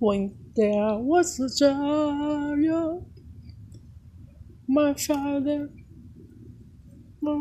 when there was a child, my father. my